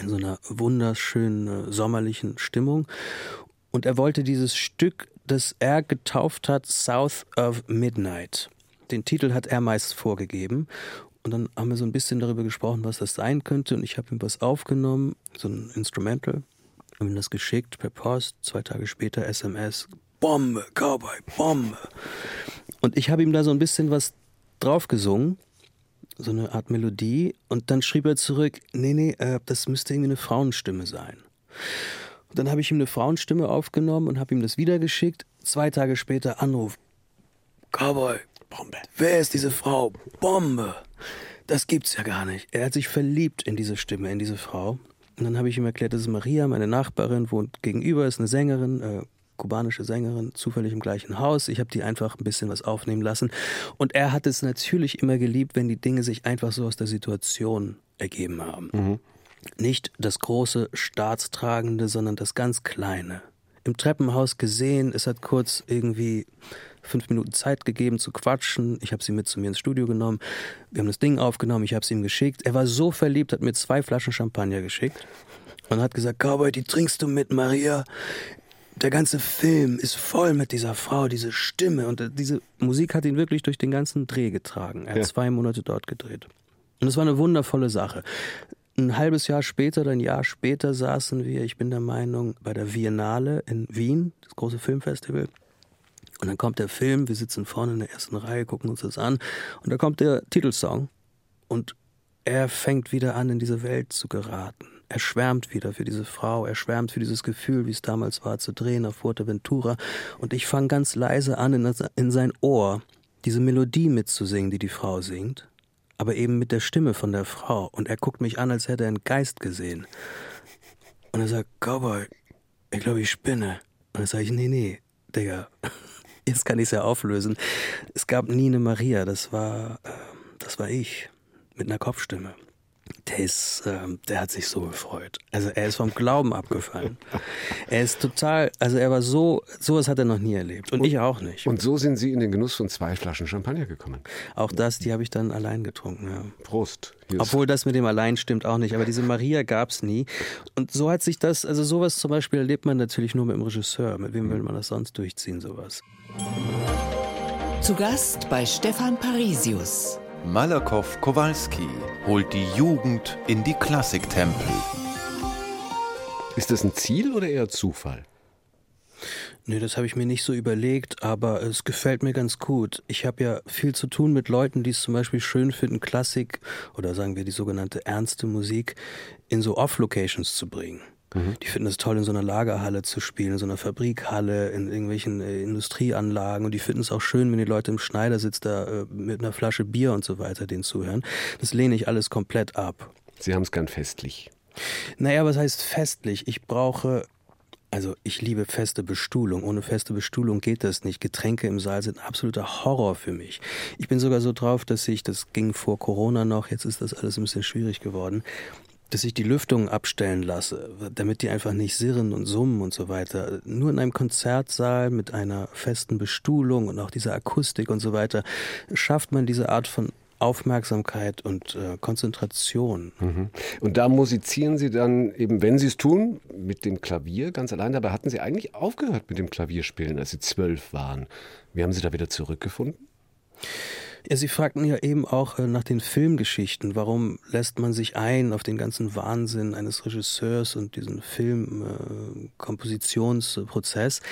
in so einer wunderschönen äh, sommerlichen Stimmung. Und er wollte dieses Stück, das er getauft hat, South of Midnight. Den Titel hat er meist vorgegeben. Und dann haben wir so ein bisschen darüber gesprochen, was das sein könnte. Und ich habe ihm was aufgenommen, so ein Instrumental, habe ihm das geschickt per Post. Zwei Tage später SMS. Bombe, Cowboy, Bombe. Und ich habe ihm da so ein bisschen was drauf gesungen so eine Art Melodie und dann schrieb er zurück, nee, nee, äh, das müsste irgendwie eine Frauenstimme sein. Und dann habe ich ihm eine Frauenstimme aufgenommen und habe ihm das wiedergeschickt. Zwei Tage später Anruf. Cowboy, Bombe. Wer ist diese Frau? Bombe. Das gibt's ja gar nicht. Er hat sich verliebt in diese Stimme, in diese Frau. Und dann habe ich ihm erklärt, das ist Maria, meine Nachbarin, wohnt gegenüber, ist eine Sängerin, äh, kubanische Sängerin, zufällig im gleichen Haus. Ich habe die einfach ein bisschen was aufnehmen lassen. Und er hat es natürlich immer geliebt, wenn die Dinge sich einfach so aus der Situation ergeben haben. Mhm. Nicht das große Staatstragende, sondern das ganz Kleine. Im Treppenhaus gesehen, es hat kurz irgendwie fünf Minuten Zeit gegeben zu quatschen. Ich habe sie mit zu mir ins Studio genommen. Wir haben das Ding aufgenommen, ich habe es ihm geschickt. Er war so verliebt, hat mir zwei Flaschen Champagner geschickt und hat gesagt, Cowboy, die trinkst du mit, Maria der ganze Film ist voll mit dieser Frau, diese Stimme und äh, diese Musik hat ihn wirklich durch den ganzen Dreh getragen. Er hat ja. zwei Monate dort gedreht. Und es war eine wundervolle Sache. Ein halbes Jahr später oder ein Jahr später saßen wir, ich bin der Meinung, bei der Viennale in Wien, das große Filmfestival. Und dann kommt der Film, wir sitzen vorne in der ersten Reihe, gucken uns das an. Und da kommt der Titelsong. Und er fängt wieder an, in diese Welt zu geraten er schwärmt wieder für diese Frau, er schwärmt für dieses Gefühl, wie es damals war, zu drehen auf Fuerteventura. Und ich fange ganz leise an, in, das, in sein Ohr diese Melodie mitzusingen, die die Frau singt, aber eben mit der Stimme von der Frau. Und er guckt mich an, als hätte er einen Geist gesehen. Und er sagt, Cowboy, ich glaube, ich spinne. Und dann sage ich, nee, nee, Digga, jetzt kann ich es ja auflösen. Es gab nie eine Maria, das war, äh, das war ich mit einer Kopfstimme. Der ist, äh, der hat sich so gefreut. Also er ist vom Glauben abgefallen. er ist total, also er war so, sowas hat er noch nie erlebt. Und, und, ich auch nicht. Und so sind Sie in den Genuss von zwei Flaschen Champagner gekommen. Auch das, die habe ich dann allein getrunken, ja. Prost. Obwohl das mit dem allein stimmt auch nicht. Aber diese Maria gab es nie. Und so hat sich das, also sowas zum Beispiel erlebt man natürlich nur mit dem Regisseur. Mit wem will man das sonst durchziehen, sowas? Zu Gast bei Stefan Parisius. Malakow Kowalski holt die Jugend in die Klassiktempel. Ist das ein Ziel oder eher Zufall? Nee, das habe ich mir nicht so überlegt, aber es gefällt mir ganz gut. Ich habe ja viel zu tun mit Leuten, die es zum Beispiel schön finden, Klassik oder sagen wir die sogenannte ernste Musik in so Off-Locations zu bringen. Mhm. Die finden es toll, in so einer Lagerhalle zu spielen, in so einer Fabrikhalle, in irgendwelchen äh, Industrieanlagen. Und die finden es auch schön, wenn die Leute im Schneidersitz da äh, mit einer Flasche Bier und so weiter den zuhören. Das lehne ich alles komplett ab. Sie haben es gern festlich. Naja, was heißt festlich? Ich brauche also ich liebe feste Bestuhlung. Ohne feste Bestuhlung geht das nicht. Getränke im Saal sind absoluter Horror für mich. Ich bin sogar so drauf, dass ich, das ging vor Corona noch, jetzt ist das alles ein bisschen schwierig geworden, dass ich die Lüftung abstellen lasse, damit die einfach nicht sirren und summen und so weiter. Nur in einem Konzertsaal mit einer festen Bestuhlung und auch dieser Akustik und so weiter schafft man diese Art von Aufmerksamkeit und äh, Konzentration. Mhm. Und da musizieren Sie dann eben, wenn Sie es tun, mit dem Klavier ganz allein. Dabei hatten Sie eigentlich aufgehört mit dem Klavierspielen, als Sie zwölf waren. Wie haben Sie da wieder zurückgefunden? Ja, Sie fragten ja eben auch äh, nach den Filmgeschichten. Warum lässt man sich ein auf den ganzen Wahnsinn eines Regisseurs und diesen Filmkompositionsprozess? Äh,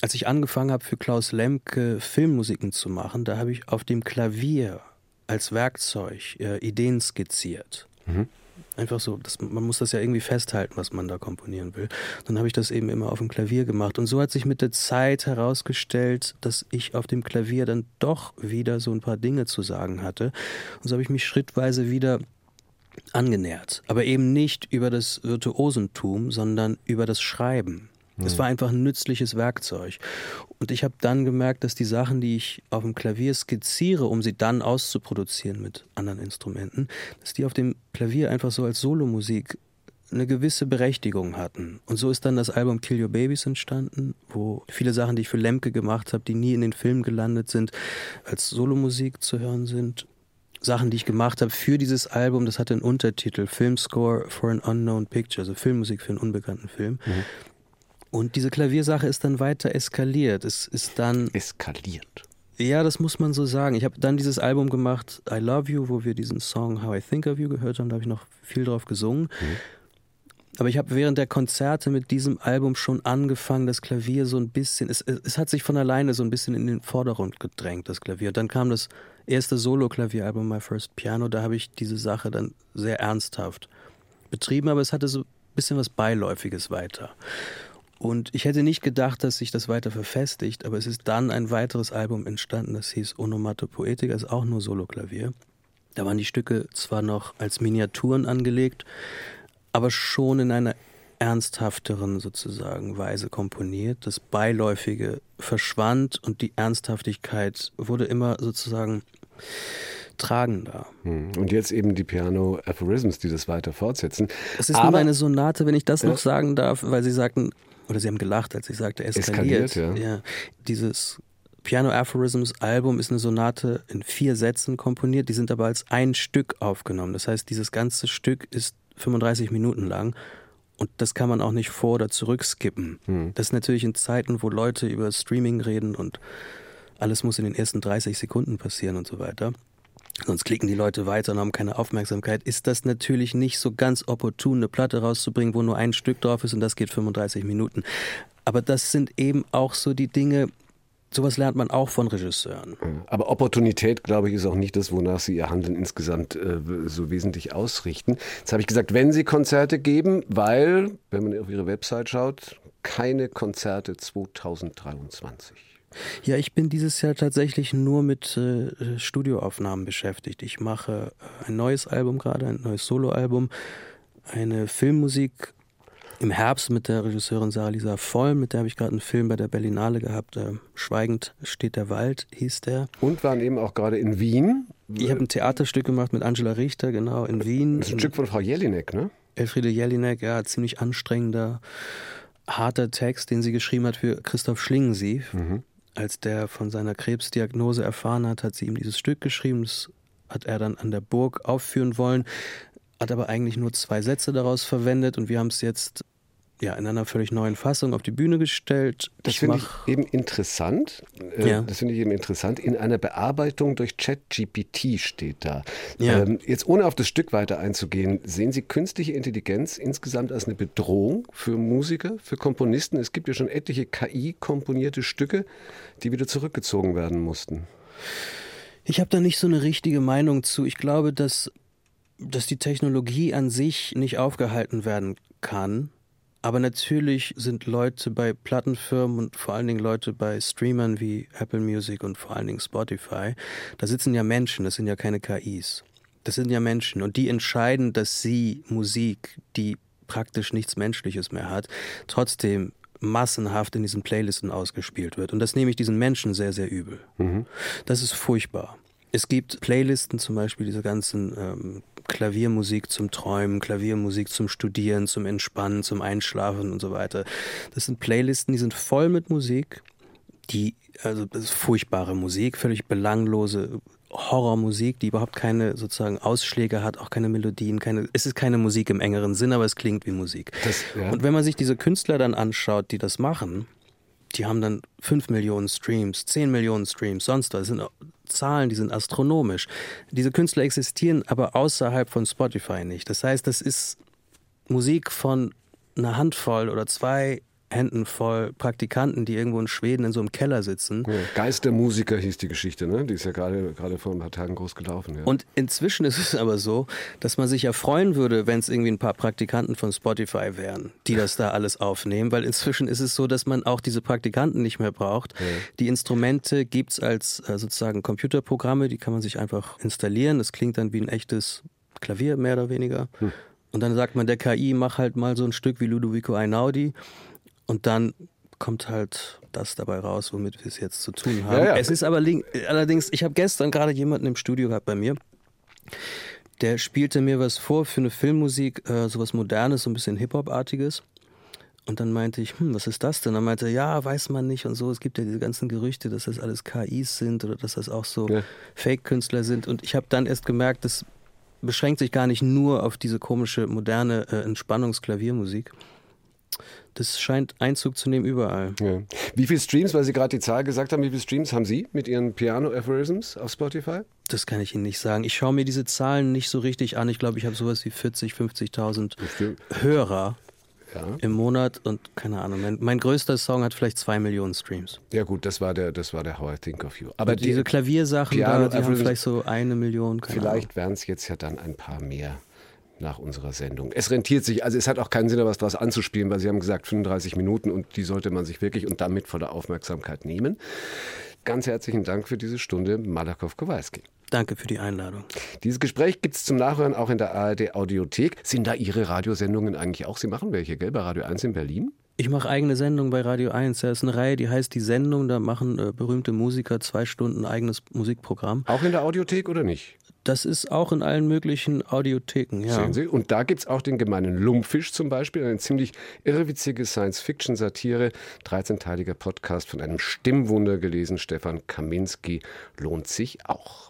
Als ich angefangen habe, für Klaus Lemke Filmmusiken zu machen, da habe ich auf dem Klavier als Werkzeug äh, Ideen skizziert. Mhm. Einfach so, das, man muss das ja irgendwie festhalten, was man da komponieren will. Dann habe ich das eben immer auf dem Klavier gemacht. Und so hat sich mit der Zeit herausgestellt, dass ich auf dem Klavier dann doch wieder so ein paar Dinge zu sagen hatte. Und so habe ich mich schrittweise wieder angenähert. Aber eben nicht über das Virtuosentum, sondern über das Schreiben. Es war einfach ein nützliches Werkzeug. Und ich habe dann gemerkt, dass die Sachen, die ich auf dem Klavier skizziere, um sie dann auszuproduzieren mit anderen Instrumenten, dass die auf dem Klavier einfach so als Solomusik eine gewisse Berechtigung hatten. Und so ist dann das Album Kill Your Babies entstanden, wo viele Sachen, die ich für Lemke gemacht habe, die nie in den Film gelandet sind, als Solomusik zu hören sind. Sachen, die ich gemacht habe für dieses Album, das hatte einen Untertitel, Filmscore for an Unknown Picture, also Filmmusik für einen unbekannten Film. Mhm. Und diese Klaviersache ist dann weiter eskaliert. Es ist dann. Eskaliert. Ja, das muss man so sagen. Ich habe dann dieses Album gemacht, I Love You, wo wir diesen Song How I Think of You gehört haben. Da habe ich noch viel drauf gesungen. Mhm. Aber ich habe während der Konzerte mit diesem Album schon angefangen, das Klavier so ein bisschen, es, es hat sich von alleine so ein bisschen in den Vordergrund gedrängt, das Klavier. Und dann kam das erste Solo-Klavieralbum, My First Piano, da habe ich diese Sache dann sehr ernsthaft betrieben, aber es hatte so ein bisschen was Beiläufiges weiter. Und ich hätte nicht gedacht, dass sich das weiter verfestigt, aber es ist dann ein weiteres Album entstanden, das hieß Onomatopoetica, ist auch nur Soloklavier. Da waren die Stücke zwar noch als Miniaturen angelegt, aber schon in einer ernsthafteren sozusagen Weise komponiert. Das Beiläufige verschwand und die Ernsthaftigkeit wurde immer sozusagen tragender. Hm. Und jetzt eben die Piano Aphorisms, die das weiter fortsetzen. Es ist Aber, nur eine Sonate, wenn ich das noch sagen darf, weil Sie sagten, oder sie haben gelacht, als ich sagte, eskaliert. eskaliert ja. ja. Dieses Piano Aphorisms Album ist eine Sonate in vier Sätzen komponiert, die sind aber als ein Stück aufgenommen. Das heißt, dieses ganze Stück ist 35 Minuten lang und das kann man auch nicht vor- oder zurückskippen. Hm. Das ist natürlich in Zeiten, wo Leute über Streaming reden und alles muss in den ersten 30 Sekunden passieren und so weiter sonst klicken die Leute weiter und haben keine Aufmerksamkeit, ist das natürlich nicht so ganz opportun, eine Platte rauszubringen, wo nur ein Stück drauf ist und das geht 35 Minuten. Aber das sind eben auch so die Dinge, Sowas lernt man auch von Regisseuren. Aber Opportunität, glaube ich, ist auch nicht das, wonach Sie Ihr Handeln insgesamt äh, so wesentlich ausrichten. Jetzt habe ich gesagt, wenn Sie Konzerte geben, weil, wenn man auf Ihre Website schaut, keine Konzerte 2023. Ja, ich bin dieses Jahr tatsächlich nur mit äh, Studioaufnahmen beschäftigt. Ich mache äh, ein neues Album gerade, ein neues Soloalbum, eine Filmmusik im Herbst mit der Regisseurin Sarah Lisa Voll, mit der habe ich gerade einen Film bei der Berlinale gehabt. Äh, Schweigend steht der Wald, hieß der. Und waren eben auch gerade in Wien. Ich habe ein Theaterstück gemacht mit Angela Richter, genau, in Wien. Das ist ein Stück von Frau Jelinek, ne? Elfriede Jelinek, ja, ziemlich anstrengender, harter Text, den sie geschrieben hat für Christoph Schlingensief. Mhm als der von seiner Krebsdiagnose erfahren hat, hat sie ihm dieses Stück geschrieben. Das hat er dann an der Burg aufführen wollen, hat aber eigentlich nur zwei Sätze daraus verwendet und wir haben es jetzt ja, in einer völlig neuen Fassung auf die Bühne gestellt. Das finde ich eben interessant. Äh, ja. Das finde ich eben interessant. In einer Bearbeitung durch ChatGPT steht da. Ja. Ähm, jetzt ohne auf das Stück weiter einzugehen, sehen Sie künstliche Intelligenz insgesamt als eine Bedrohung für Musiker, für Komponisten? Es gibt ja schon etliche KI-komponierte Stücke, die wieder zurückgezogen werden mussten. Ich habe da nicht so eine richtige Meinung zu. Ich glaube, dass, dass die Technologie an sich nicht aufgehalten werden kann aber natürlich sind Leute bei Plattenfirmen und vor allen Dingen Leute bei Streamern wie Apple Music und vor allen Dingen Spotify, da sitzen ja Menschen, das sind ja keine KIs. Das sind ja Menschen und die entscheiden, dass sie Musik, die praktisch nichts Menschliches mehr hat, trotzdem massenhaft in diesen Playlisten ausgespielt wird. Und das nehme ich diesen Menschen sehr, sehr übel. Mhm. Das ist furchtbar. Es gibt Playlisten, zum Beispiel diese ganzen ähm, Klaviermusik zum Träumen, Klaviermusik zum Studieren, zum Entspannen, zum Einschlafen und so weiter. Das sind Playlisten, die sind voll mit Musik, die, also das ist furchtbare Musik, völlig belanglose Horrormusik, die überhaupt keine sozusagen Ausschläge hat, auch keine Melodien, keine, es ist keine Musik im engeren Sinn, aber es klingt wie Musik. Das, ja. Und wenn man sich diese Künstler dann anschaut, die das machen, die haben dann 5 Millionen Streams, 10 Millionen Streams, sonst was. Das sind Zahlen, die sind astronomisch. Diese Künstler existieren aber außerhalb von Spotify nicht. Das heißt, das ist Musik von einer Handvoll oder zwei Händen voll Praktikanten, die irgendwo in Schweden in so einem Keller sitzen. Ja, Geistermusiker hieß die Geschichte, ne? Die ist ja gerade, gerade vor ein paar Tagen groß gelaufen. Ja. Und inzwischen ist es aber so, dass man sich ja freuen würde, wenn es irgendwie ein paar Praktikanten von Spotify wären, die das da alles aufnehmen, weil inzwischen ist es so, dass man auch diese Praktikanten nicht mehr braucht. Ja. Die Instrumente gibt es als äh, sozusagen Computerprogramme, die kann man sich einfach installieren. Das klingt dann wie ein echtes Klavier, mehr oder weniger. Hm. Und dann sagt man der KI, mach halt mal so ein Stück wie Ludovico Einaudi und dann kommt halt das dabei raus, womit wir es jetzt zu tun haben. Ja, ja. Es ist aber allerdings, ich habe gestern gerade jemanden im Studio gehabt bei mir, der spielte mir was vor für eine Filmmusik, äh, sowas Modernes, so ein bisschen Hip-Hop-artiges. Und dann meinte ich, hm, was ist das denn? Dann meinte er, ja, weiß man nicht und so. Es gibt ja diese ganzen Gerüchte, dass das alles KIs sind oder dass das auch so ja. Fake-Künstler sind. Und ich habe dann erst gemerkt, das beschränkt sich gar nicht nur auf diese komische, moderne äh, Entspannungsklaviermusik, das scheint Einzug zu nehmen überall. Ja. Wie viele Streams, weil Sie gerade die Zahl gesagt haben, wie viele Streams haben Sie mit Ihren Piano-Aphorisms auf Spotify? Das kann ich Ihnen nicht sagen. Ich schaue mir diese Zahlen nicht so richtig an. Ich glaube, ich habe sowas wie 40, 50.000 Hörer ja. im Monat und keine Ahnung. Mein, mein, größter Song hat vielleicht zwei Millionen Streams. Ja gut, das war der, das war der How I Think of You. Aber die, diese Klaviersachen, da, die haben vielleicht so eine Million. vielleicht wären es jetzt ja dann ein paar mehr nach unserer Sendung. Es rentiert sich, also es hat auch keinen Sinn, da was draus anzuspielen, weil Sie haben gesagt 35 Minuten und die sollte man sich wirklich und damit voller Aufmerksamkeit nehmen. Ganz herzlichen Dank für diese Stunde, Malakow Kowalski. Danke für die Einladung. Dieses Gespräch gibt es zum Nachhören auch in der ARD Audiothek. Sind da Ihre Radiosendungen eigentlich auch? Sie machen welche, gell? Bei Radio 1 in Berlin? Ich mache eigene Sendungen bei Radio 1. Da ist eine Reihe, die heißt Die Sendung. Da machen äh, berühmte Musiker zwei Stunden eigenes Musikprogramm. Auch in der Audiothek oder nicht? Das ist auch in allen möglichen Audiotheken, ja. Sehen Sie? Und da gibt es auch den gemeinen Lumpfisch zum Beispiel, eine ziemlich irrewitzige Science-Fiction-Satire, 13-teiliger Podcast von einem Stimmwunder gelesen, Stefan Kaminski, lohnt sich auch.